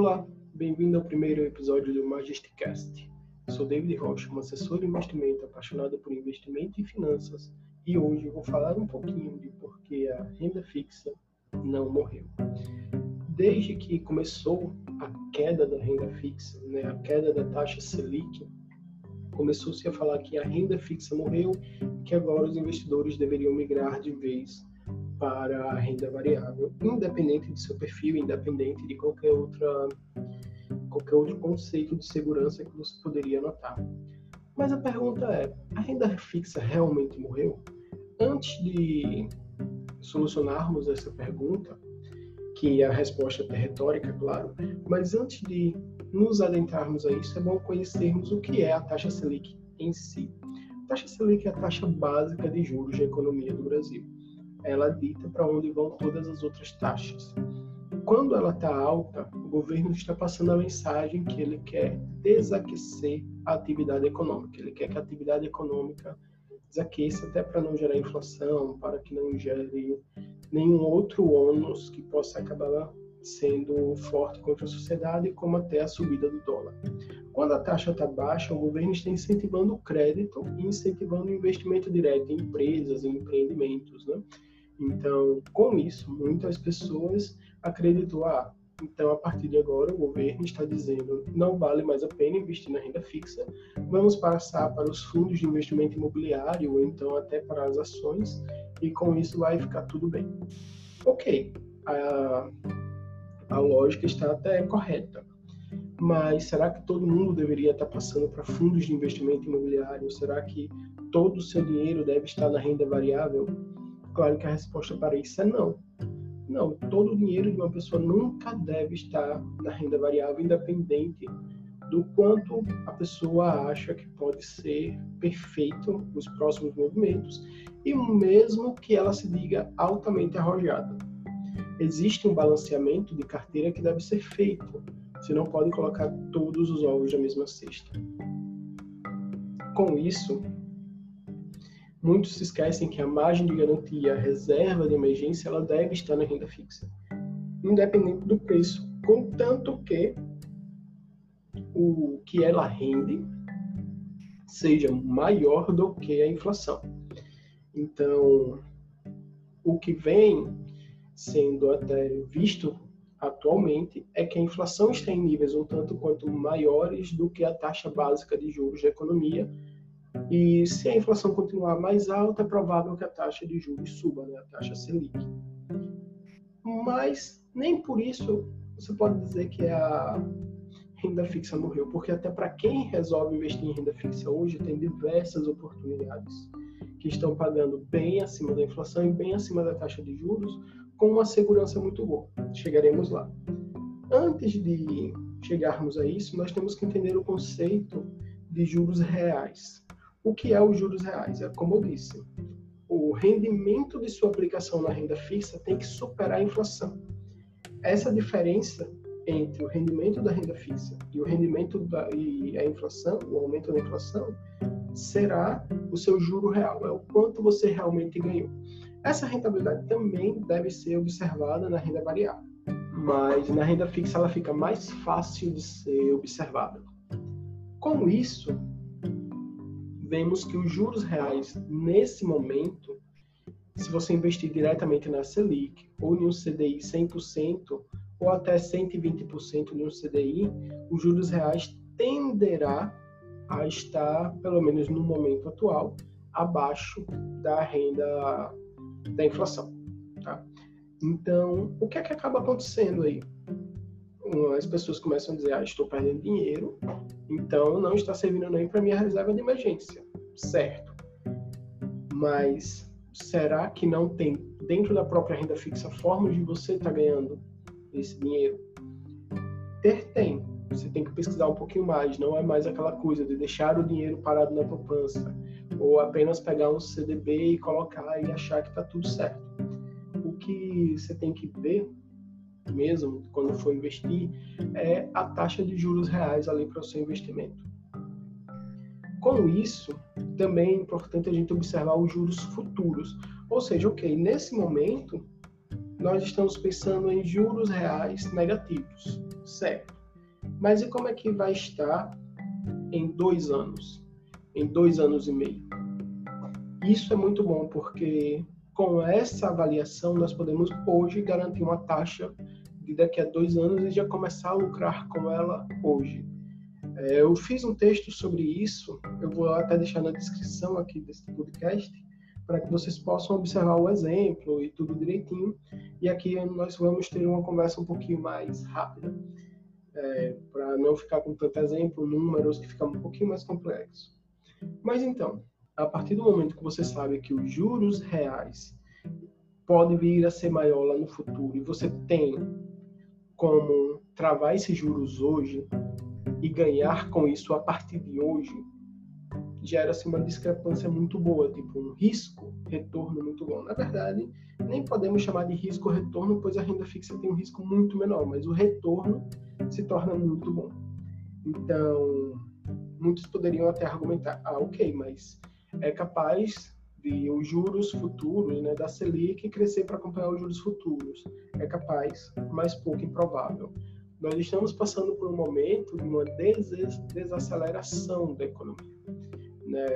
Olá, bem-vindo ao primeiro episódio do Majesticast. Sou David Rocha, um assessor de investimento apaixonado por investimento e finanças, e hoje vou falar um pouquinho de por que a renda fixa não morreu. Desde que começou a queda da renda fixa, né, a queda da taxa Selic, começou-se a falar que a renda fixa morreu e que agora os investidores deveriam migrar de vez para a renda variável, independente de seu perfil, independente de qualquer outra qualquer outro conceito de segurança que você poderia notar. Mas a pergunta é: a renda fixa realmente morreu? Antes de solucionarmos essa pergunta, que a resposta é retórica, claro, mas antes de nos adentrarmos a isso, é bom conhecermos o que é a taxa Selic em si. A taxa Selic é a taxa básica de juros da economia do Brasil ela dita para onde vão todas as outras taxas. Quando ela está alta, o governo está passando a mensagem que ele quer desaquecer a atividade econômica. Ele quer que a atividade econômica desaqueça até para não gerar inflação, para que não gere nenhum outro ônus que possa acabar sendo forte contra a sociedade, como até a subida do dólar. Quando a taxa está baixa, o governo está incentivando o crédito e incentivando o investimento direto em empresas, em empreendimentos. Né? Então, com isso, muitas pessoas acreditam, ah, então a partir de agora o governo está dizendo não vale mais a pena investir na renda fixa, vamos passar para os fundos de investimento imobiliário ou então até para as ações e com isso vai ficar tudo bem. Ok, a, a lógica está até correta, mas será que todo mundo deveria estar passando para fundos de investimento imobiliário? Será que todo o seu dinheiro deve estar na renda variável? Claro que a resposta para isso é não. Não, todo o dinheiro de uma pessoa nunca deve estar na renda variável, independente do quanto a pessoa acha que pode ser perfeito os próximos movimentos e mesmo que ela se diga altamente arrojada. Existe um balanceamento de carteira que deve ser feito. Você não pode colocar todos os ovos na mesma cesta. Com isso, Muitos se esquecem que a margem de garantia, a reserva de emergência, ela deve estar na renda fixa, independente do preço, contanto que o que ela rende seja maior do que a inflação. Então, o que vem sendo até visto atualmente é que a inflação está em níveis um tanto quanto maiores do que a taxa básica de juros da economia, e se a inflação continuar mais alta, é provável que a taxa de juros suba, né? a taxa Selic. Mas nem por isso você pode dizer que a renda fixa morreu, porque até para quem resolve investir em renda fixa hoje, tem diversas oportunidades que estão pagando bem acima da inflação e bem acima da taxa de juros, com uma segurança muito boa. Chegaremos lá. Antes de chegarmos a isso, nós temos que entender o conceito de juros reais. O que é os juros reais? É como eu disse, o rendimento de sua aplicação na renda fixa tem que superar a inflação. Essa diferença entre o rendimento da renda fixa e o rendimento da e a inflação, o aumento da inflação, será o seu juro real, é o quanto você realmente ganhou. Essa rentabilidade também deve ser observada na renda variável, mas na renda fixa ela fica mais fácil de ser observada. Com isso, vemos que os juros reais, nesse momento, se você investir diretamente na Selic ou em um CDI 100% ou até 120% em um CDI, os juros reais tenderá a estar, pelo menos no momento atual, abaixo da renda da inflação. Tá? Então, o que é que acaba acontecendo aí? As pessoas começam a dizer, ah, estou perdendo dinheiro, então não está servindo nem para minha reserva de emergência. Certo. Mas será que não tem dentro da própria renda fixa formas de você estar tá ganhando esse dinheiro? Ter tem. Você tem que pesquisar um pouquinho mais. Não é mais aquela coisa de deixar o dinheiro parado na poupança ou apenas pegar um CDB e colocar e achar que está tudo certo. O que você tem que ver mesmo, quando for investir, é a taxa de juros reais ali para o seu investimento. Com isso, também é importante a gente observar os juros futuros. Ou seja, ok, nesse momento, nós estamos pensando em juros reais negativos, certo? Mas e como é que vai estar em dois anos, em dois anos e meio? Isso é muito bom porque com essa avaliação nós podemos hoje garantir uma taxa de daqui a dois anos e já começar a lucrar com ela hoje. É, eu fiz um texto sobre isso, eu vou até deixar na descrição aqui desse podcast, para que vocês possam observar o exemplo e tudo direitinho. E aqui nós vamos ter uma conversa um pouquinho mais rápida, é, para não ficar com tanto exemplo, números, que fica um pouquinho mais complexo. Mas então, a partir do momento que você sabe que os juros reais podem vir a ser maior lá no futuro e você tem como travar esses juros hoje e ganhar com isso a partir de hoje, gera-se uma discrepância muito boa, tipo um risco retorno muito bom. Na verdade, nem podemos chamar de risco retorno, pois a renda fixa tem um risco muito menor, mas o retorno se torna muito bom. Então, muitos poderiam até argumentar, ah, ok, mas é capaz de os juros futuros né, da Selic crescer para acompanhar os juros futuros. É capaz, mas pouco improvável. Nós estamos passando por um momento de uma des desaceleração da economia. Né?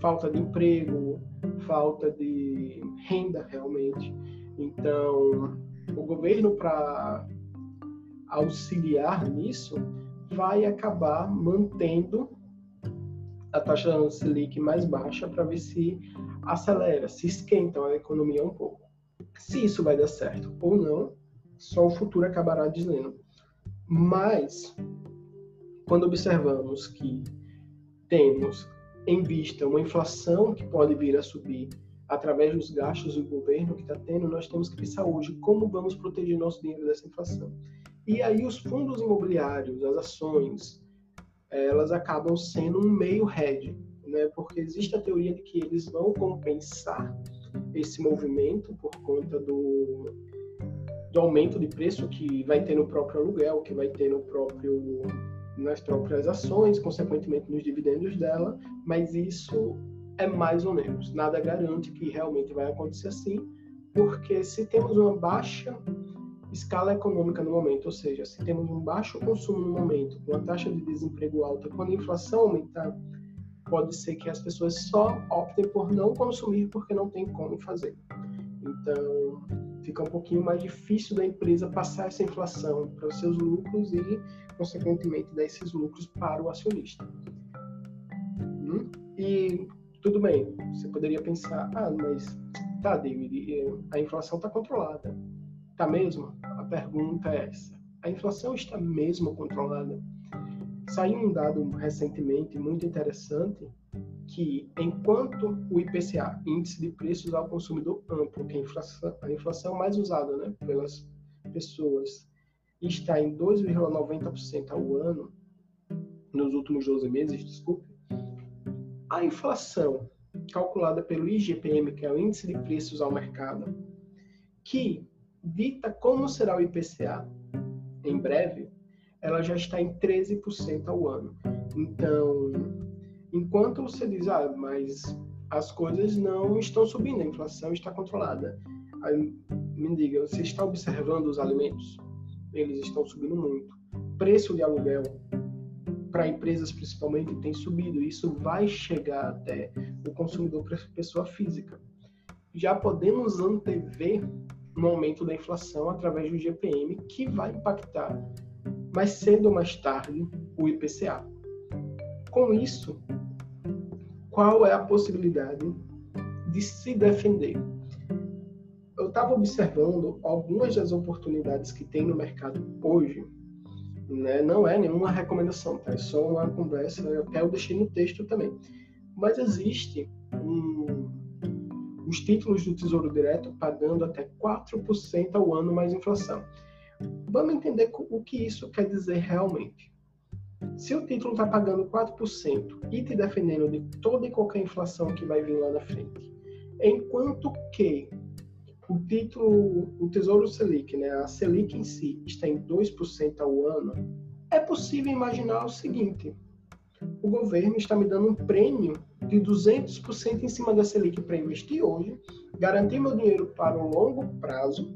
Falta de emprego, falta de renda realmente. Então, o governo, para auxiliar nisso, vai acabar mantendo a taxa Selic mais baixa para ver se acelera, se esquenta a economia um pouco. Se isso vai dar certo ou não, só o futuro acabará dizendo. Mas, quando observamos que temos em vista uma inflação que pode vir a subir através dos gastos do governo que está tendo, nós temos que pensar hoje como vamos proteger nosso dinheiro dessa inflação. E aí os fundos imobiliários, as ações, elas acabam sendo um meio hedge, né? porque existe a teoria de que eles vão compensar esse movimento por conta do, do aumento de preço que vai ter no próprio aluguel, que vai ter no próprio nas próprias ações, consequentemente nos dividendos dela, mas isso é mais ou menos. Nada garante que realmente vai acontecer assim, porque se temos uma baixa escala econômica no momento, ou seja, se temos um baixo consumo no momento, com a taxa de desemprego alta, quando a inflação aumentar, pode ser que as pessoas só optem por não consumir porque não tem como fazer. Então, fica um pouquinho mais difícil da empresa passar essa inflação para os seus lucros e, consequentemente, dar esses lucros para o acionista. Hum? E tudo bem, você poderia pensar, ah, mas tá, David, a inflação está controlada. Tá mesmo? A pergunta é essa. A inflação está mesmo controlada? Saiu um dado recentemente muito interessante que, enquanto o IPCA, Índice de Preços ao Consumidor Amplo, que é a inflação, a inflação mais usada né, pelas pessoas, está em 2,90% ao ano, nos últimos 12 meses, desculpe, a inflação calculada pelo IGPM, que é o Índice de Preços ao Mercado, que dita como será o IPCA em breve, ela já está em 13% ao ano. Então, enquanto você diz, ah, mas as coisas não estão subindo, a inflação está controlada. Aí, me diga, você está observando os alimentos? Eles estão subindo muito. Preço de aluguel, para empresas principalmente, tem subido. Isso vai chegar até o consumidor, pessoa física. Já podemos antever no aumento da inflação através do GPM, que vai impactar mais cedo ou mais tarde o IPCA. Com isso, qual é a possibilidade de se defender? Eu estava observando algumas das oportunidades que tem no mercado hoje, né? não é nenhuma recomendação, tá? é só uma conversa, até eu deixei no texto também. Mas existe um os títulos do Tesouro Direto pagando até 4% ao ano mais inflação. Vamos entender o que isso quer dizer realmente. Se o título está pagando 4% e te defendendo de toda e qualquer inflação que vai vir lá na frente, enquanto que o título, o Tesouro Selic, né, a Selic em si, está em 2% ao ano, é possível imaginar o seguinte: o governo está me dando um prêmio de de 200% em cima da Selic para investir hoje, garantir meu dinheiro para o longo prazo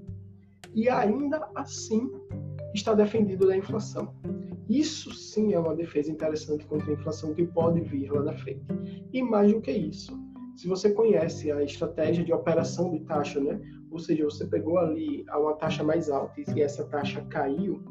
e ainda assim está defendido da inflação. Isso sim é uma defesa interessante contra a inflação que pode vir lá na frente. E mais do que isso, se você conhece a estratégia de operação de taxa, né? Ou seja, você pegou ali uma taxa mais alta e essa taxa caiu,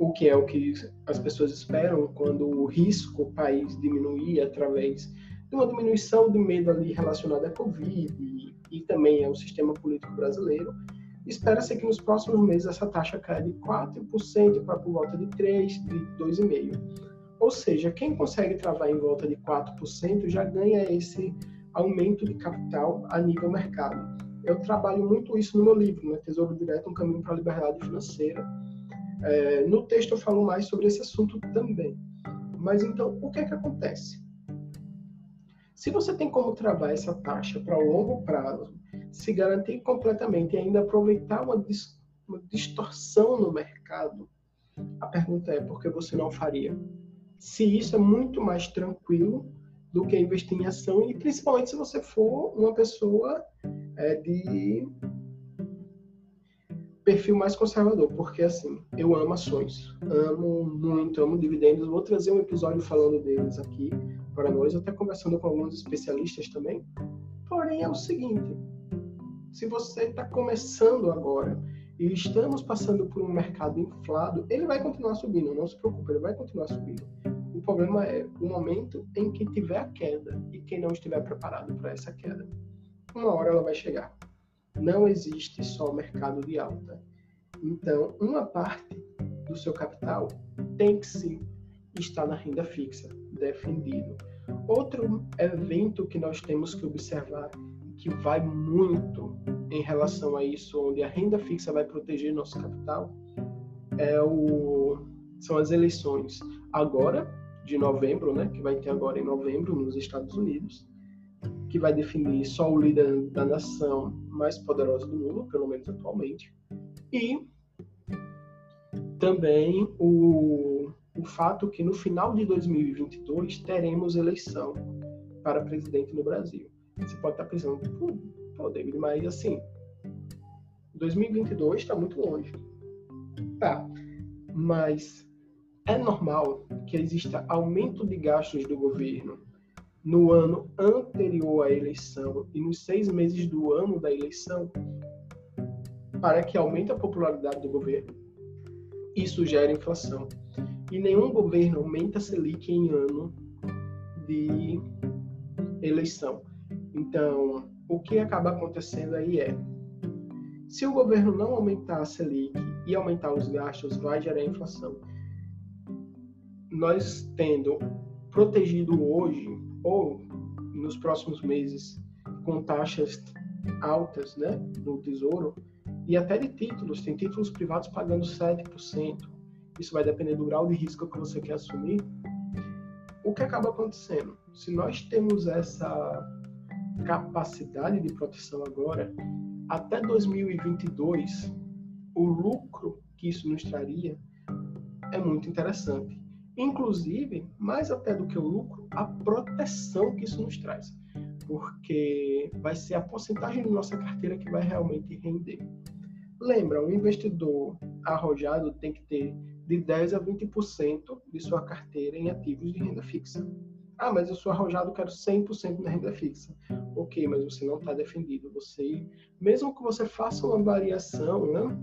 o que é o que as pessoas esperam quando o risco o país diminuir através de uma diminuição do medo ali relacionado à Covid e, e também ao sistema político brasileiro, espera-se que nos próximos meses essa taxa caia de 4% para por volta de 3%, de 2,5%. Ou seja, quem consegue travar em volta de 4% já ganha esse aumento de capital a nível mercado. Eu trabalho muito isso no meu livro, né? Tesouro Direto, um caminho para a liberdade financeira. É, no texto eu falo mais sobre esse assunto também. Mas então, o que é que acontece? Se você tem como travar essa taxa para longo prazo, se garantir completamente e ainda aproveitar uma, dis uma distorção no mercado, a pergunta é por que você não faria? Se isso é muito mais tranquilo do que investir em ação e principalmente se você for uma pessoa é, de perfil mais conservador, porque assim, eu amo ações, amo muito, amo dividendos. Vou trazer um episódio falando deles aqui para nós, até conversando com alguns especialistas também. Porém, é o seguinte: se você está começando agora e estamos passando por um mercado inflado, ele vai continuar subindo, não se preocupe, ele vai continuar subindo. O problema é o momento em que tiver a queda e quem não estiver preparado para essa queda. Uma hora ela vai chegar. Não existe só mercado de alta. Então, uma parte do seu capital tem que sim estar na renda fixa, defendido. Outro evento que nós temos que observar que vai muito em relação a isso, onde a renda fixa vai proteger nosso capital, é o, são as eleições agora de novembro, né, que vai ter agora em novembro nos Estados Unidos, que vai definir só o líder da nação mais poderosa do mundo, pelo menos atualmente, e também o, o fato que no final de 2022 teremos eleição para presidente no Brasil. Você pode estar pensando, pô, David, mas assim, 2022 está muito longe. Tá, mas é normal que exista aumento de gastos do governo no ano anterior à eleição e nos seis meses do ano da eleição para que aumente a popularidade do governo. Isso gera inflação. E nenhum governo aumenta a Selic em ano de eleição. Então, o que acaba acontecendo aí é, se o governo não aumentar a Selic e aumentar os gastos, vai gerar inflação. Nós tendo protegido hoje, ou nos próximos meses, com taxas altas né, no Tesouro, e até de títulos, tem títulos privados pagando 7%. Isso vai depender do grau de risco que você quer assumir. O que acaba acontecendo? Se nós temos essa capacidade de proteção agora, até 2022, o lucro que isso nos traria é muito interessante. Inclusive, mais até do que o lucro, a proteção que isso nos traz. Porque vai ser a porcentagem da nossa carteira que vai realmente render. Lembra, um investidor arrojado tem que ter de 10 a 20% de sua carteira em ativos de renda fixa. Ah, mas eu sou arrojado, quero 100% na renda fixa. Ok, mas você não está defendido. Você, mesmo que você faça uma variação né,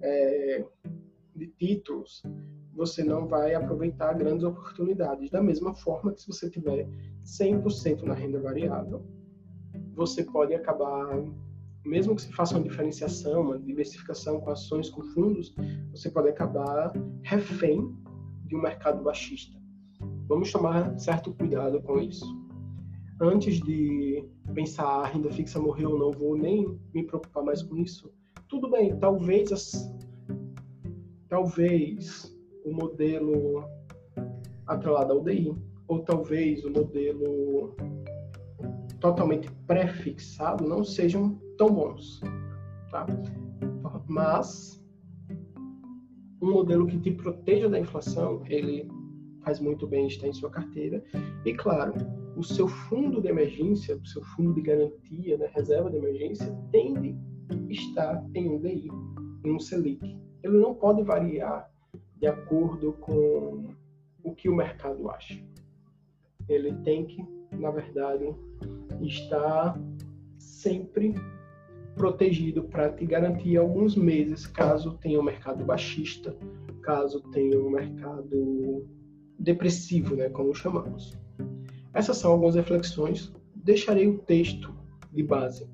é, de títulos, você não vai aproveitar grandes oportunidades. Da mesma forma que se você tiver 100% na renda variável, você pode acabar, mesmo que você faça uma diferenciação, uma diversificação com ações, com fundos, você pode acabar refém de um mercado baixista. Vamos tomar certo cuidado com isso. Antes de pensar a renda fixa morreu ou não, vou nem me preocupar mais com isso. Tudo bem, talvez as, talvez o modelo atrelado ao DI, ou talvez o modelo totalmente pré-fixado não sejam tão bons, tá? Mas um modelo que te proteja da inflação, ele faz muito bem estar em sua carteira. E claro, o seu fundo de emergência, o seu fundo de garantia, né, reserva de emergência, tende a estar em um DI, em um Selic. Ele não pode variar de acordo com o que o mercado acha. Ele tem que, na verdade, estar sempre protegido para te garantir alguns meses caso tenha um mercado baixista, caso tenha um mercado depressivo, né, como chamamos. Essas são algumas reflexões. Deixarei o texto de base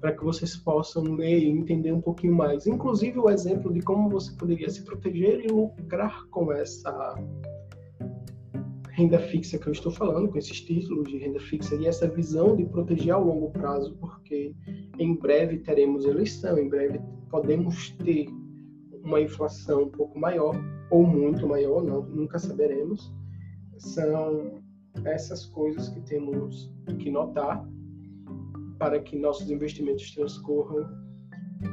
para que vocês possam ler e entender um pouquinho mais. Inclusive o exemplo de como você poderia se proteger e lucrar com essa renda fixa que eu estou falando, com esses títulos de renda fixa e essa visão de proteger ao longo prazo, porque em breve teremos eleição, em breve podemos ter uma inflação um pouco maior ou muito maior, não, nunca saberemos. São essas coisas que temos que notar para que nossos investimentos transcorram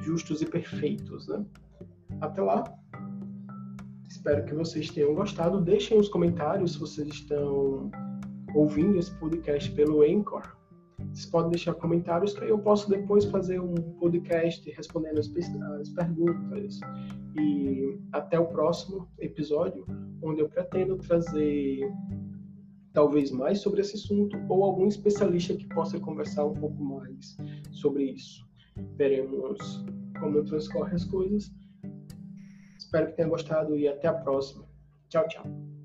justos e perfeitos, né? Até lá. Espero que vocês tenham gostado. Deixem os comentários se vocês estão ouvindo esse podcast pelo Anchor. Vocês podem deixar comentários que eu posso depois fazer um podcast respondendo as, as perguntas. E até o próximo episódio, onde eu pretendo trazer talvez mais sobre esse assunto ou algum especialista que possa conversar um pouco mais sobre isso. Veremos como transcorrem as coisas. Espero que tenha gostado e até a próxima. Tchau, tchau.